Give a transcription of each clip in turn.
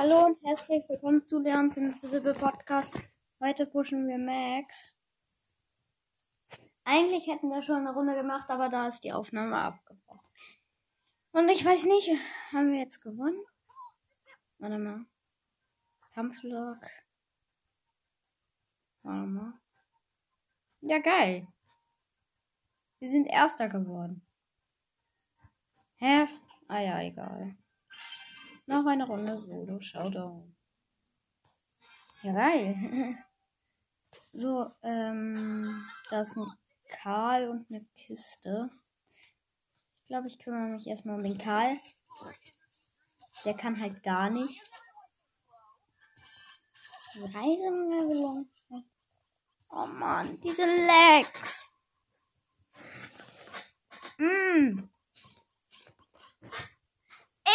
Hallo und herzlich willkommen zu Leons Invisible Podcast. Heute pushen wir Max. Eigentlich hätten wir schon eine Runde gemacht, aber da ist die Aufnahme abgebrochen. Und ich weiß nicht, haben wir jetzt gewonnen? Warte mal. Kampflog. Warte mal. Ja, geil. Wir sind Erster geworden. Hä? Ah ja, egal. Noch eine Runde Solo Showdown. Ja, geil. so, ähm, da ist ein Karl und eine Kiste. Ich glaube, ich kümmere mich erstmal um den Karl. Der kann halt gar nichts. Reiselevelung. Oh Mann, diese Legs. Mm.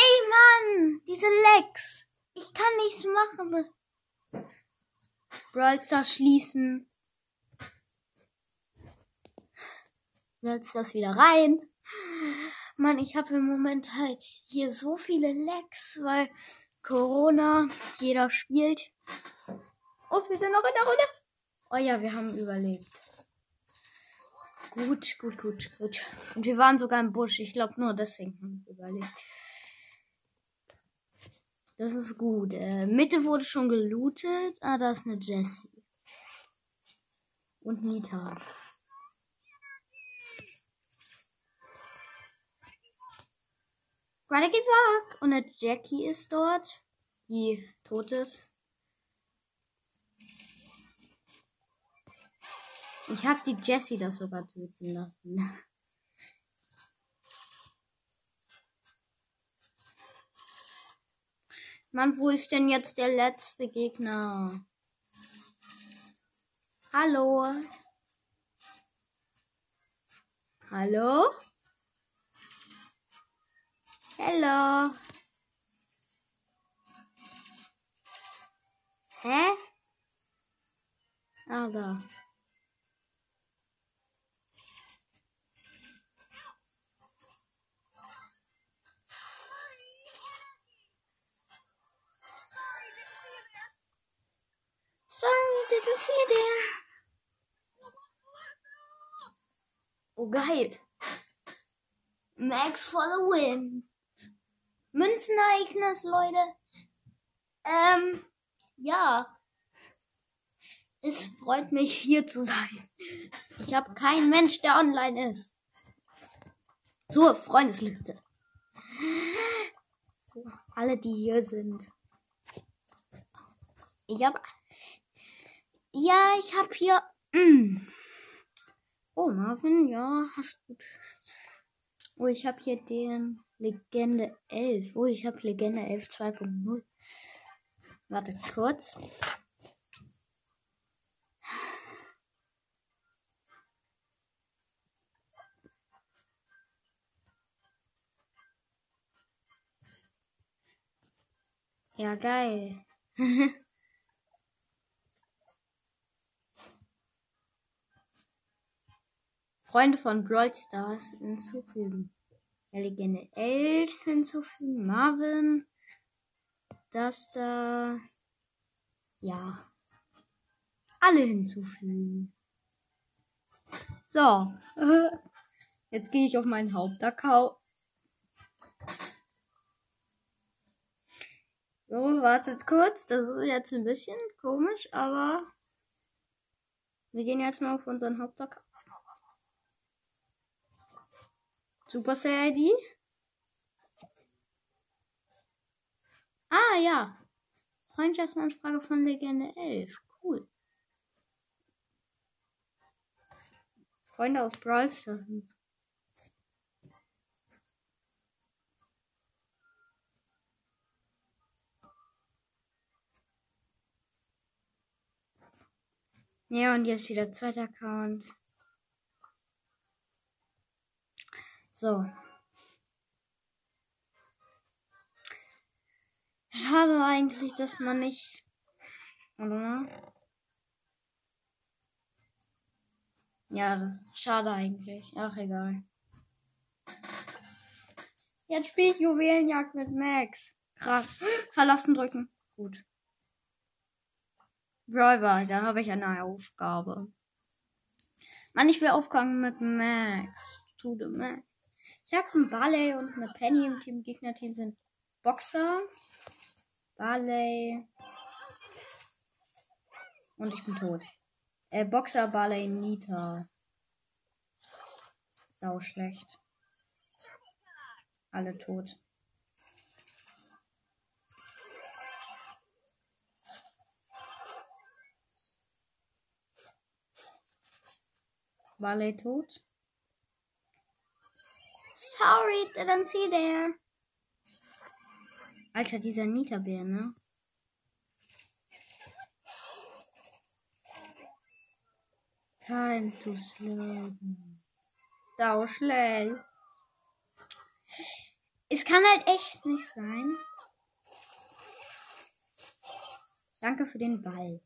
Ey, Mann! Diese Lex! Ich kann nichts machen. Brawl Stars schließen. Brawl Stars wieder rein. Mann, ich habe im Moment halt hier so viele Lecks, weil Corona, jeder spielt. Oh, wir sind noch in der Runde. Oh ja, wir haben überlebt. Gut, gut, gut, gut. Und wir waren sogar im Busch. Ich glaube nur deswegen haben wir überlebt. Das ist gut. Äh, Mitte wurde schon gelootet. Ah, da ist eine Jessie. Und Nita. Renegade Park. Und eine Jackie ist dort. Die tot ist. Ich habe die Jessie das sogar töten lassen. Mann, wo ist denn jetzt der letzte Gegner? Hallo? Hallo? Hallo? Hä? Ah, da. Sorry, didn't see you there. Oh, geil. Max for the win. Münzenereignis, Leute. Ähm, ja. Es freut mich, hier zu sein. Ich habe keinen Mensch, der online ist. Zur Freundesliste. So, alle, die hier sind. Ich habe ja, ich habe hier. Mm. Oh, Marvin, ja, hast gut. Oh, ich habe hier den Legende 11. Oh, ich habe Legende 11 2.0. Warte kurz. Ja, geil. Freunde von Brawl Stars hinzufügen. Der Legende 11 hinzufügen. Marvin. Das da. Ja. Alle hinzufügen. So. Jetzt gehe ich auf meinen Hauptaccount. So, wartet kurz. Das ist jetzt ein bisschen komisch, aber wir gehen jetzt mal auf unseren Hauptaccount. Supercell ID? Ah, ja. Freundschaftsanfrage von Legende 11. Cool. Freunde aus Brawl Stars. Ja, und jetzt wieder zweiter Account. So. Schade eigentlich, dass man nicht. Oder? Ja, das ist schade eigentlich. Ach, egal. Jetzt spiele ich Juwelenjagd mit Max. Krass. Verlassen drücken. Gut. Brawler, da habe ich eine Aufgabe. Mann, ich will Aufgaben mit Max. The Max. Ich habe einen Barley und eine Penny im Team. Gegnerteam sind Boxer, Barley und ich bin tot. Äh, Boxer, Barley, Nita. Sau schlecht. Alle tot. Barley tot. Sorry, didn't see there. Alter, dieser Nita-Bär, ne? Time to sleep. Sau schlecht. Es kann halt echt nicht sein. Danke für den Ball.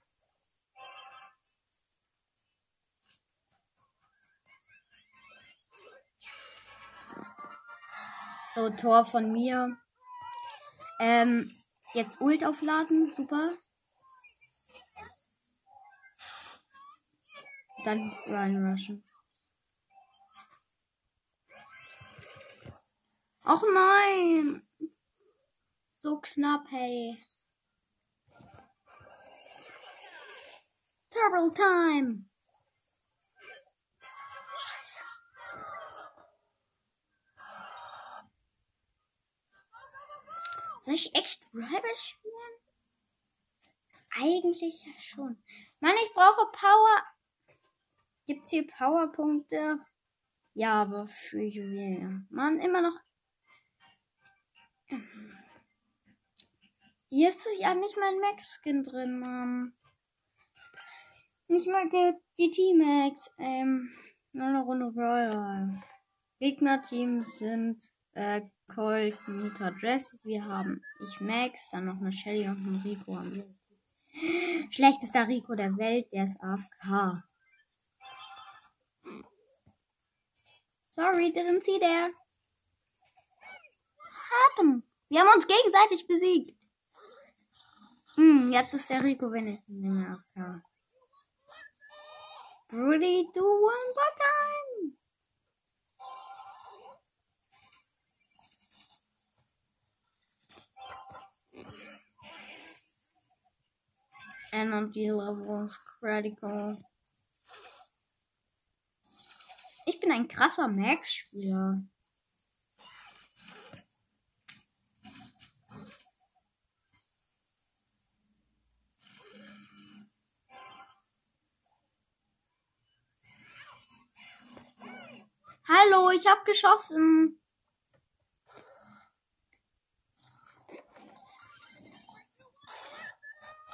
So, Tor von mir. Ähm, jetzt Ult aufladen, super. Dann reinrushen. Och nein! So knapp, hey. Turbo Time! Soll ich echt Rival spielen? Eigentlich ja schon. Mann, ich brauche Power. Gibt's hier Powerpunkte? Ja, aber für Juwelen. Mann, immer noch. Hier ist ja nicht mein Max-Skin drin, Mann. Nicht mal der GT-Max. Ähm, nur eine Runde Royal. Gegnerteams sind äh, Colt, Nita, Dress. Wir haben ich Max, dann noch eine Shelly und einen Rico. Schlechtester Rico der Welt, der ist AFK. Sorry, didn't see there. Happen. Wir haben uns gegenseitig besiegt. Hm, jetzt ist der Rico wenigstens nicht mehr AFK. Brody, do one more time. Energy levels critical. Ich bin ein krasser Max-Spieler. Hallo, ich hab geschossen.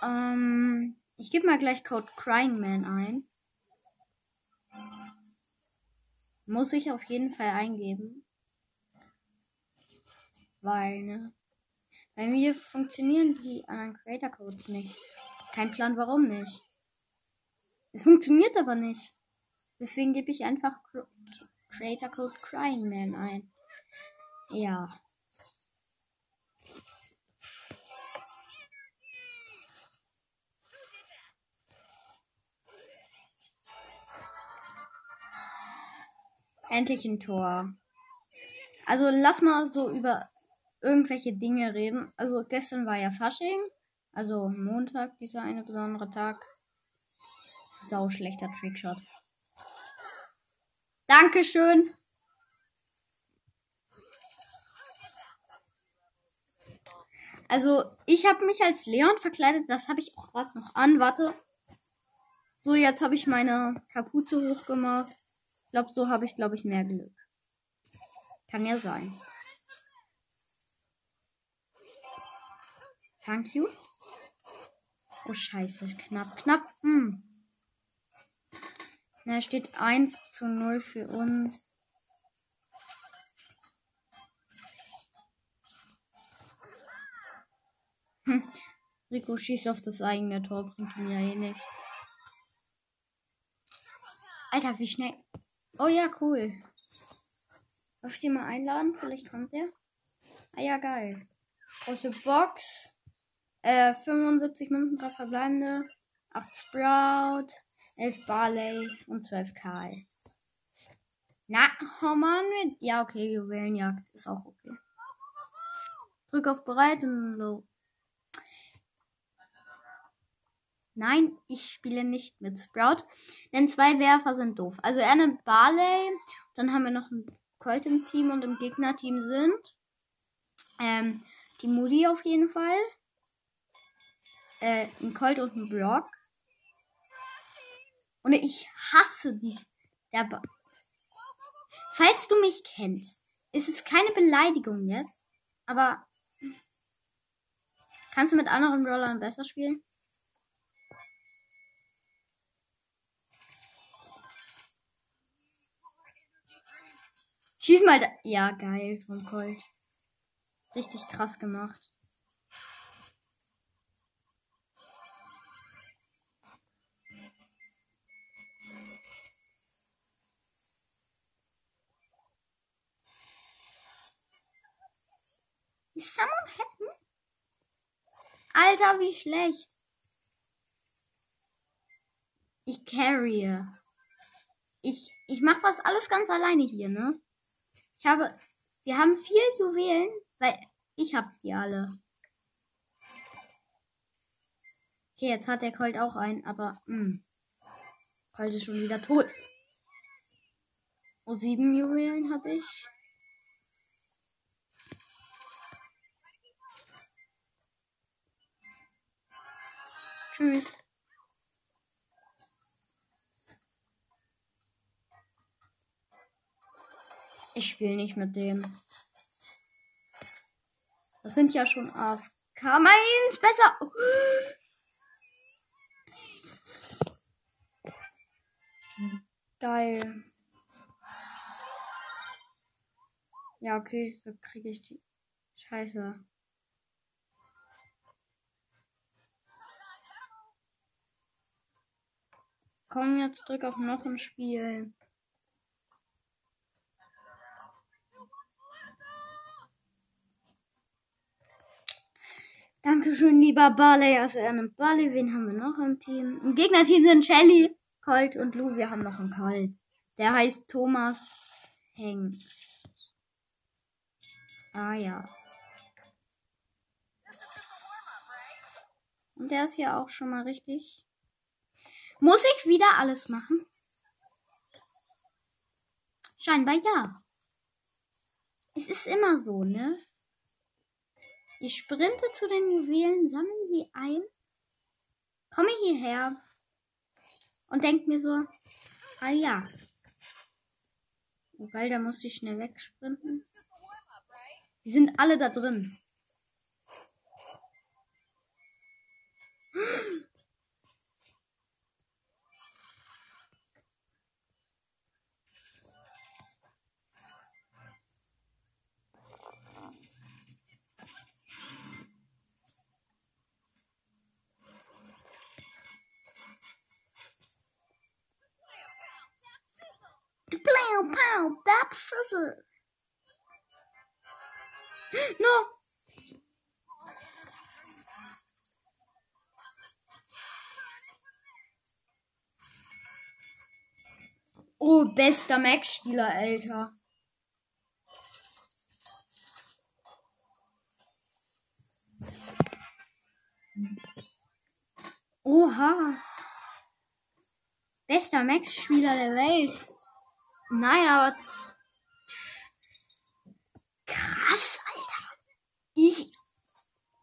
Ähm, ich gebe mal gleich Code Crying Man ein. Muss ich auf jeden Fall eingeben. Weil, ne? Bei mir funktionieren die anderen Creator Codes nicht. Kein Plan, warum nicht. Es funktioniert aber nicht. Deswegen gebe ich einfach Creator Code Crying Man ein. Ja. Endlich ein Tor. Also lass mal so über irgendwelche Dinge reden. Also gestern war ja Fasching. Also Montag, dieser eine besondere Tag. Sau schlechter Trickshot. Dankeschön. Also, ich habe mich als Leon verkleidet. Das habe ich auch gerade noch an. Warte. So, jetzt habe ich meine Kapuze hochgemacht. Glaube, so habe ich, glaube ich, mehr Glück. Kann ja sein. Thank you. Oh, scheiße. Knapp, knapp. Hm. Da steht 1 zu 0 für uns. Hm. Rico schießt auf das eigene Tor, bringt mir ja eh nichts. Alter, wie schnell. Oh ja, cool. Darf ich den mal einladen? Vielleicht kommt der. Ah ja, geil. Große Box. Äh, 75 Minuten gerade verbleibende. 8 Sprout, 11 Barley und 12 Karl. Na, Mann. Ja, okay, Juwelenjagd ist auch okay. Drück auf bereit und low. Nein, ich spiele nicht mit Sprout, denn zwei Werfer sind doof. Also er nimmt Barley, dann haben wir noch einen Colt im Team und im Gegnerteam sind ähm, die Moody auf jeden Fall, äh, ein Colt und ein Brock. Und ich hasse die. Der ba Falls du mich kennst, ist es keine Beleidigung jetzt, aber kannst du mit anderen Rollern besser spielen? Schieß mal da. Ja, geil vom Colt. Richtig krass gemacht. Someone hätten? Alter, wie schlecht. Ich carry. Ich, ich mach das alles ganz alleine hier, ne? Ich habe, wir haben vier Juwelen, weil ich hab die alle. Okay, jetzt hat der Colt auch einen, aber, mh. Hm, Colt ist schon wieder tot. Oh, sieben Juwelen habe ich. Tschüss. Ich spiele nicht mit dem. Das sind ja schon AFK. Meins besser. Geil. Ja, okay, so kriege ich die. Scheiße. Komm, jetzt drück auf noch ein Spiel. Dankeschön, lieber Barley. Also er nimmt Barley. Wen haben wir noch im Team? Im Gegnerteam sind Shelly, Colt und Lou. Wir haben noch einen Karl. Der heißt Thomas Hengst. Ah ja. Und der ist ja auch schon mal richtig. Muss ich wieder alles machen? Scheinbar ja. Es ist immer so, ne? Ich sprinte zu den Juwelen, sammle sie ein, komme hierher und denke mir so, ah ja. Weil da musste ich schnell wegsprinten. Die sind alle da drin. Scissor. No. Oh, bester Max-Spieler, Alter. Oha. Bester Max-Spieler der Welt. Nein, aber. Krass, Alter. Ich.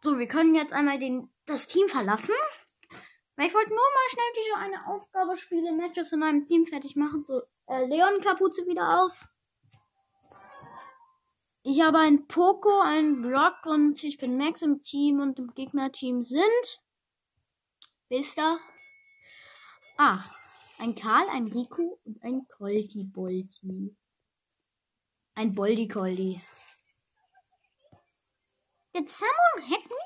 So, wir können jetzt einmal den, das Team verlassen. Weil ich wollte nur mal schnell diese eine Aufgabe spielen, Matches in einem Team fertig machen. So, äh, Leon Kapuze wieder auf. Ich habe einen Poco, einen Brock und ich bin Max im Team und im Gegnerteam sind. Wisst ihr? Ah, ein Karl, ein Rico und ein Colti Bolti. Ein Boldi Coldi. Did someone hit me?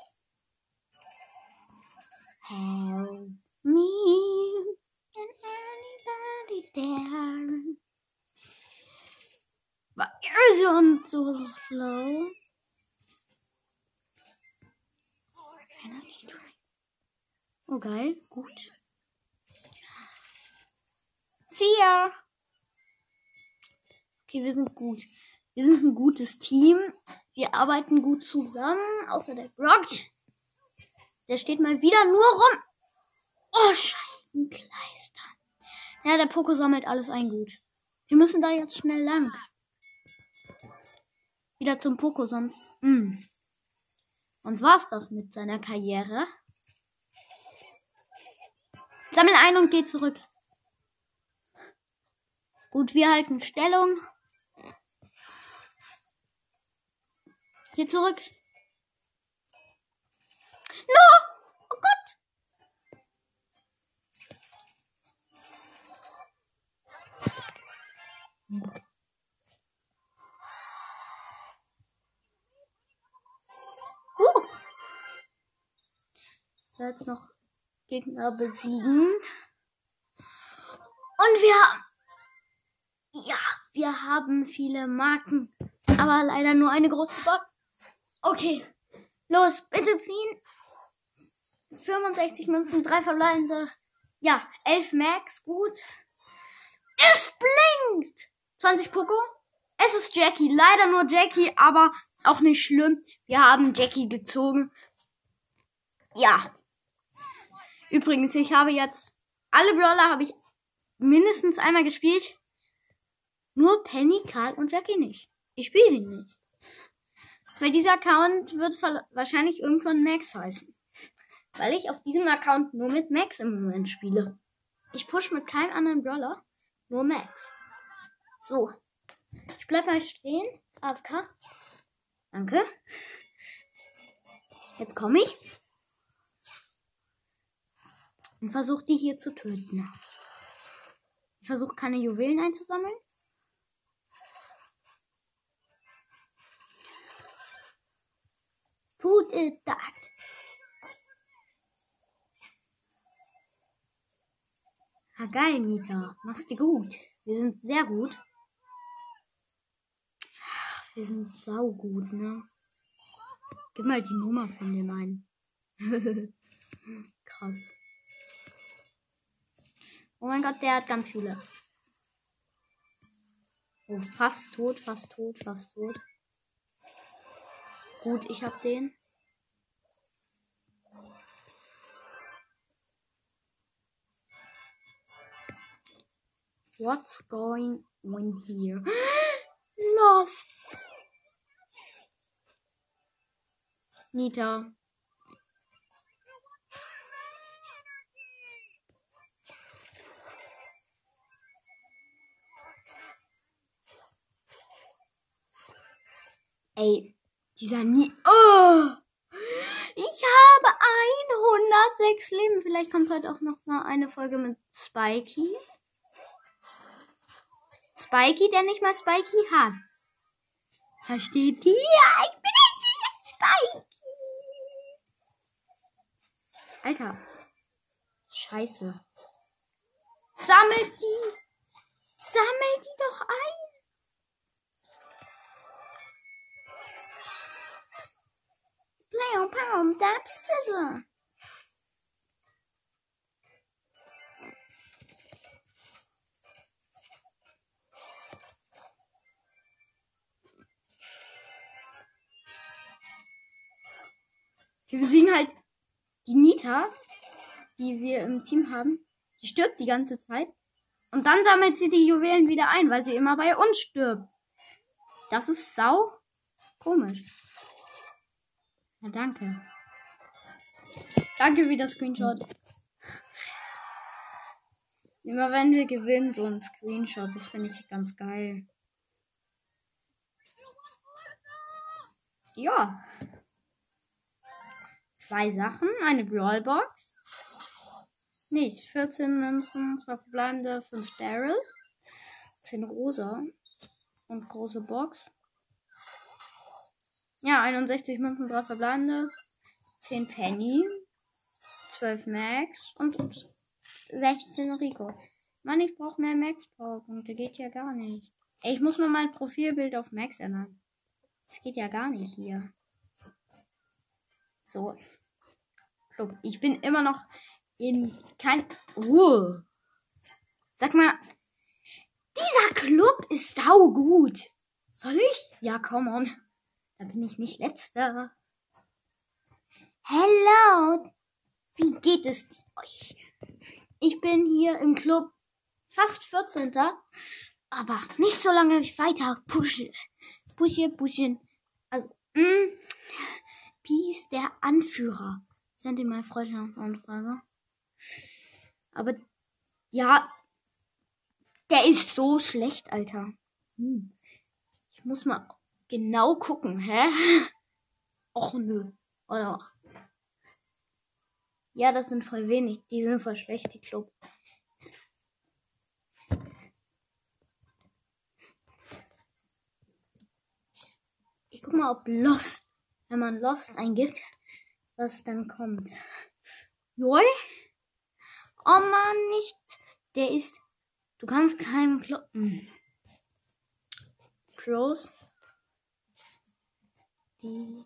Help me. Can anybody there? War er so, so slow? Oh, geil. Gut. See ya. Okay, wir sind gut. Wir sind ein gutes Team. Wir arbeiten gut zusammen. Außer der Brock. Der steht mal wieder nur rum. Oh, scheiße, Kleister. Ja, der Poko sammelt alles ein gut. Wir müssen da jetzt schnell lang. Wieder zum Poko, sonst. Mh. Hm. Und war's das mit seiner Karriere. Sammel ein und geh zurück. Gut, wir halten Stellung. Hier zurück. No! Oh Gott! Uh. Jetzt noch Gegner besiegen. Und wir haben. Ja, wir haben viele Marken. Aber leider nur eine große Box. Okay. Los, bitte ziehen. 65 Münzen, drei verbleibende. Ja, 11 Max, gut. Es blinkt! 20 Poco. Es ist Jackie. Leider nur Jackie, aber auch nicht schlimm. Wir haben Jackie gezogen. Ja. Übrigens, ich habe jetzt alle Brawler habe ich mindestens einmal gespielt. Nur Penny, Karl und Jackie nicht. Ich spiele ihn nicht. Weil dieser Account wird wahrscheinlich irgendwann Max heißen. Weil ich auf diesem Account nur mit Max im Moment spiele. Ich push mit keinem anderen Brawler, nur Max. So. Ich bleib mal stehen. AFK. Danke. Jetzt komme ich. Und versuche die hier zu töten. Ich versuche keine Juwelen einzusammeln. Gute Tag. Ah, geil, Mieter. Machst du gut. Wir sind sehr gut. Wir sind saugut, ne? Gib mal die Nummer von dem einen. Krass. Oh mein Gott, der hat ganz viele. Oh, fast tot, fast tot, fast tot. Gut, ich hab den. What's going on here? Lost. Nita. Ey, dieser Nie. Oh! Ich habe 106 Leben. Vielleicht kommt heute auch noch mal eine Folge mit Spikey. Spikey, der nicht mal Spikey hat. Versteht ihr? Ja, ich bin ein Spikey. Alter. Scheiße. Sammelt die. Sammelt die doch ein. Plam, plam, dab, scissor. Wir besiegen halt die Nita, die wir im Team haben. Die stirbt die ganze Zeit. Und dann sammelt sie die Juwelen wieder ein, weil sie immer bei uns stirbt. Das ist sau komisch. Ja, danke. Danke das Screenshot. Immer wenn wir gewinnen, so ein Screenshot. Das finde ich ganz geil. Ja. Zwei Sachen. Eine Brawlbox. Nicht. 14 Münzen, zwei verbleibende, 5 Daryl. 10 rosa. Und große Box. Ja, 61 Münzen, 3 verbleibende. 10 Penny. 12 Max. Und 16 Rico. Mann, ich brauche mehr Max-Powerpunkte. Geht ja gar nicht. Ey, ich muss mal mein Profilbild auf Max ändern. Das geht ja gar nicht hier. So. Ich bin immer noch in kein. Uh. Sag mal, dieser Club ist sau gut. Soll ich? Ja, come on. Da bin ich nicht letzter. Hello. Wie geht es euch? Ich bin hier im Club fast 14. Aber nicht so lange ich weiter pushe. Pushe, pushen. Also, mh, ist der Anführer? Send ihm mal Freundschaftsanfrage. Aber ja, der ist so schlecht, Alter. Hm. Ich muss mal genau gucken, hä? Och nö. Oder? Ja, das sind voll wenig. Die sind voll schlecht, die Club. Ich guck mal, ob Lost, wenn man Lost eingibt, was dann kommt. Joy? Oh man, nicht. Der ist. Du kannst keinen kloppen. Pros. Die.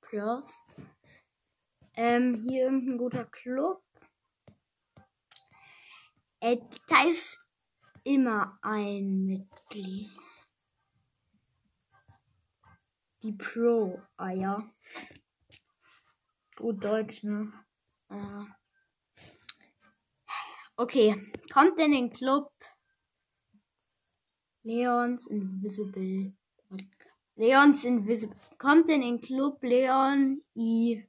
Pros. Ähm, hier irgendein guter Club. Äh, da ist immer ein Mitglied. Die Pro. Ja. Gut Deutsch, ne? Ah. Okay. Kommt in den Club Leons Invisible Leons Invisible. Kommt in den Club Leon I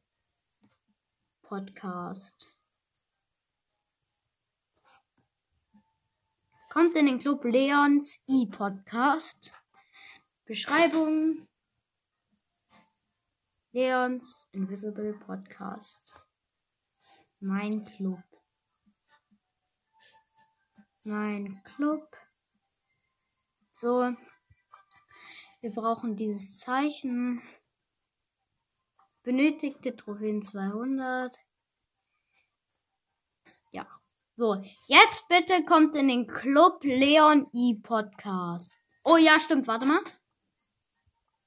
Podcast. Kommt in den Club Leons I Podcast. Beschreibung Leons Invisible Podcast. Mein Club. Mein Club. So. Wir brauchen dieses Zeichen. Benötigte Trophäen 200. Ja. So, jetzt bitte kommt in den Club Leon E Podcast. Oh ja, stimmt. Warte mal.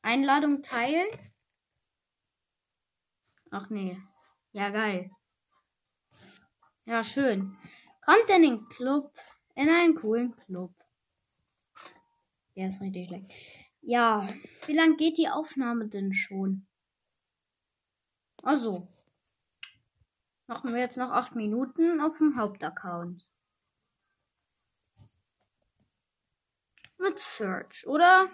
Einladung teilen. Ach nee. Ja, geil. Ja, schön. Kommt in den Club. In einen coolen Club. Der ist richtig schlecht. Ja, wie lang geht die Aufnahme denn schon? Also. Machen wir jetzt noch acht Minuten auf dem Hauptaccount. Mit Search, oder?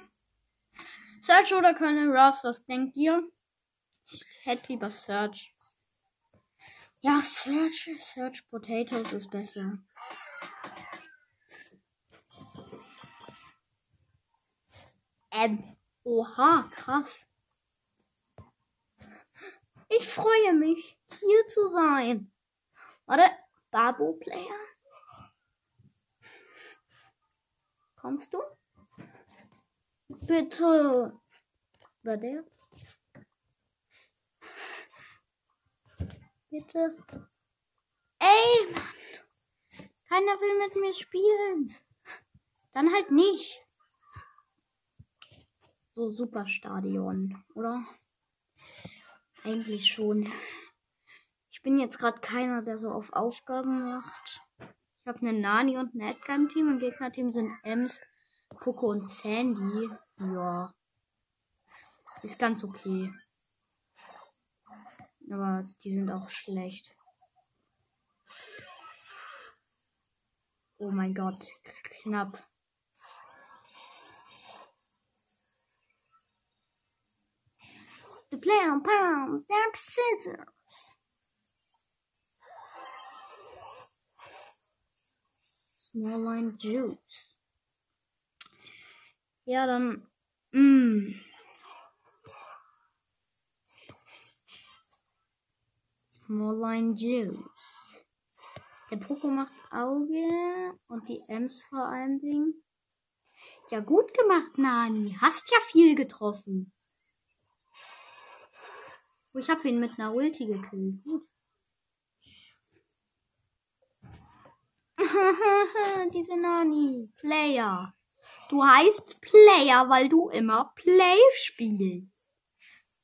Search oder Colonel Ruffs, was denkt ihr? Ich hätte lieber Search. Ja, Search, Search Potatoes ist besser. Ähm, oha, krass. Ich freue mich, hier zu sein. Warte, Babo Player. Kommst du? Bitte. Oder der? Bitte. Ey, Mann. Keiner will mit mir spielen. Dann halt nicht. So Superstadion, oder? Eigentlich schon. Ich bin jetzt gerade keiner, der so auf Aufgaben macht. Ich habe eine Nani und ein Edgar im Team. Im Gegnerteam sind Ems, Poco und Sandy. Ja. Ist ganz okay. Aber die sind auch schlecht. Oh mein Gott, knapp. The player pound their scissors. Small line juice. Ja, dann. Mh. Smallline Juice. Der Poco macht Auge und die Ems vor allen Dingen. Ja, gut gemacht, Nani. Hast ja viel getroffen. Oh, ich habe ihn mit einer Ulti gekillt. Gut. Diese Nani. Player. Du heißt Player, weil du immer Play spielst.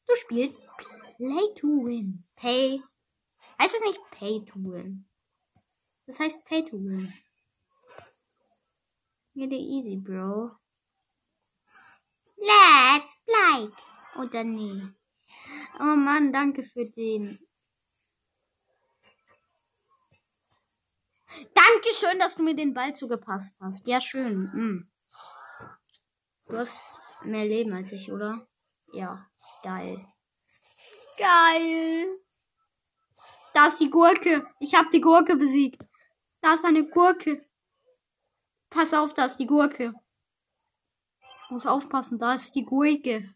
Du spielst Play. To win. Pay. Heißt es nicht pay to win? Das heißt pay to win. It easy, bro. Let's play. Oder nee. Oh Mann, danke für den. Dankeschön, dass du mir den Ball zugepasst hast. Ja, schön. Mm. Du hast mehr Leben als ich, oder? Ja, geil. Geil. Da ist die Gurke. Ich habe die Gurke besiegt. Da ist eine Gurke. Pass auf, da ist die Gurke. Ich muss aufpassen, da ist die Gurke.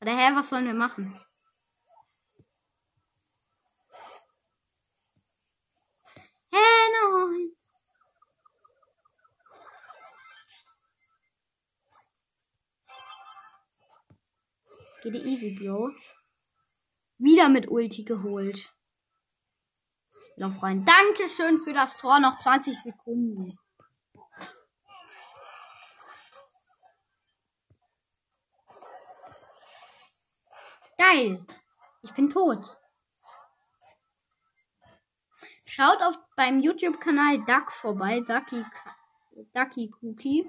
Oder hä, was sollen wir machen? Hä, nein. Geht easy, Bro. Wieder mit Ulti geholt. Lauf rein. Dankeschön für das Tor. Noch 20 Sekunden. Geil. Ich bin tot. Schaut auf beim YouTube-Kanal Duck vorbei. Ducky, Ducky Cookie.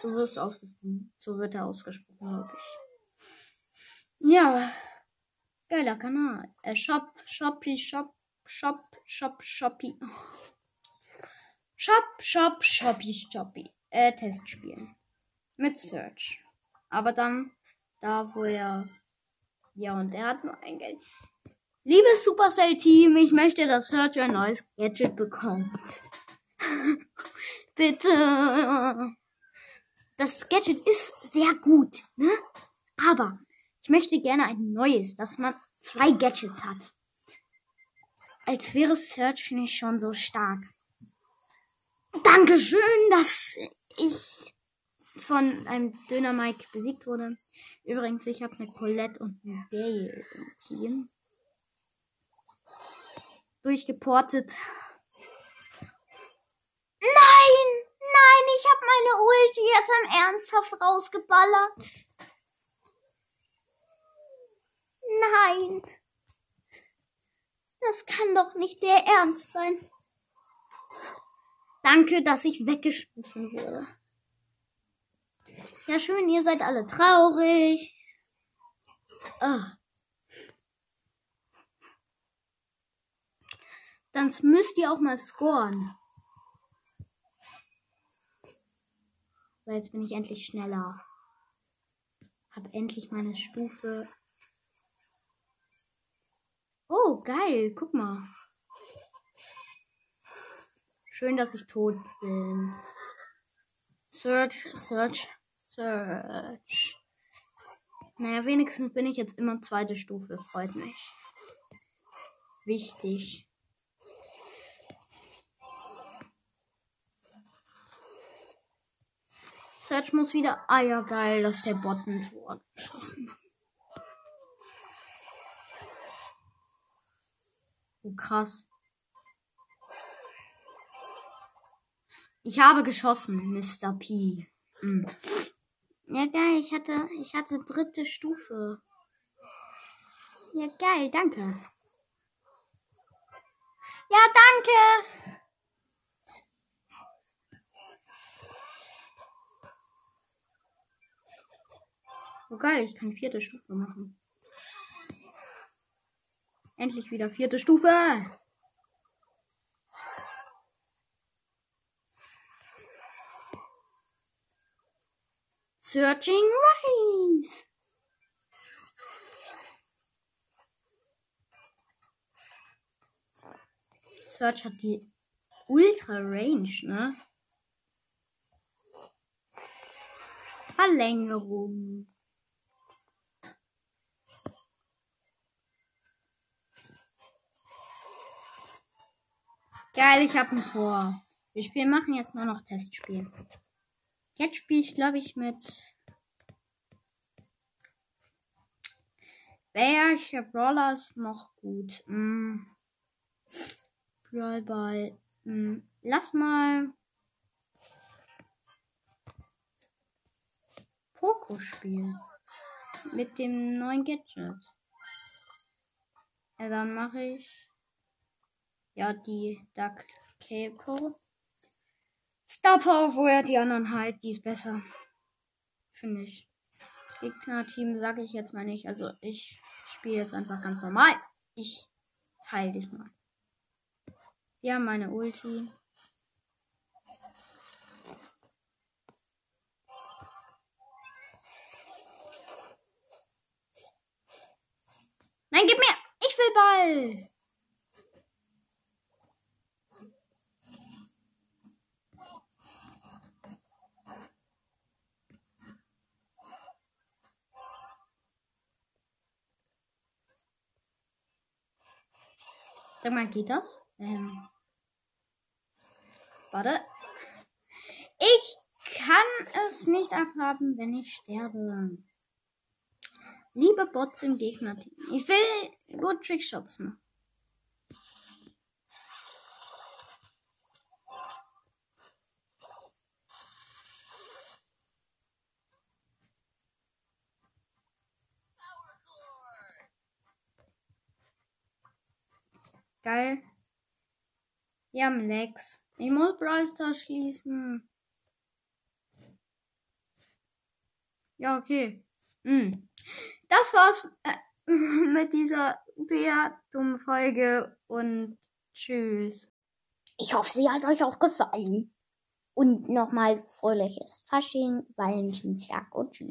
So wirst ausgesprochen. So wird er ausgesprochen, glaube ich. Ja. Geiler Kanal. Äh, Shop, Shoppy, Shop, Shop, Shop, Shoppy. Shop, Shop, Shoppy, Shoppy. Äh, Testspielen. Mit Search. Aber dann da, wo er ja, und er hat nur ein Geld. Liebes Supercell-Team, ich möchte, dass Search ein neues Gadget bekommt. Bitte. Das Gadget ist sehr gut, ne? Aber ich möchte gerne ein neues, dass man zwei Gadgets hat. Als wäre Search nicht schon so stark. Dankeschön, dass ich von einem Döner Mike besiegt wurde. Übrigens, ich habe eine Colette und eine Dale im Team. Durchgeportet. Nein! Nein, ich habe meine Ulti jetzt am ernsthaft rausgeballert. Nein. Das kann doch nicht der Ernst sein. Danke, dass ich weggeschmissen wurde. Ja, schön, ihr seid alle traurig. Ah. Dann müsst ihr auch mal scoren. So, jetzt bin ich endlich schneller. Hab endlich meine Stufe. Oh, geil. Guck mal. Schön, dass ich tot bin. Search, Search. Search. Naja, wenigstens bin ich jetzt immer zweite Stufe. Freut mich. Wichtig. Search muss wieder. Ah ja, geil, dass der Bot ein Tor. Oh, krass. Ich habe geschossen, Mr. P. Mm. Ja, geil, ich hatte, ich hatte dritte Stufe. Ja, geil, danke. Ja, danke. Oh geil, ich kann vierte Stufe machen. Endlich wieder vierte Stufe. Searching Rise. Search hat die Ultra Range, ne? Verlängerung. Geil, ich habe ein Tor. Wir spielen, machen jetzt nur noch Testspiel. Jetzt spiele ich, glaube ich, mit. Welcher Brawler ist noch gut? Hm. Brawlball. Hm. Lass mal. Poco spielen. Mit dem neuen Gadget. Ja, dann mache ich ja die Duck Capo. Star Power, woher die anderen halt, die ist besser. Finde ich. Gegner-Team sage ich jetzt mal nicht. Also ich spiele jetzt einfach ganz normal. Ich heil dich mal. Haben meine Ulti. Nein, gib mir! Ich will Ball! Sag mal, geht das? Ähm. Warte. Ich kann es nicht abhaben, wenn ich sterbe. Liebe Bots im Gegnerteam. Ich will nur Trickshots machen. Geil. Wir haben Lex. Ich muss Brawl schließen. Ja, okay. Hm. Das war's äh, mit dieser sehr dummen Folge und tschüss. Ich hoffe, sie hat euch auch gefallen. Und nochmal fröhliches Fasching, Valentinstag und tschüss.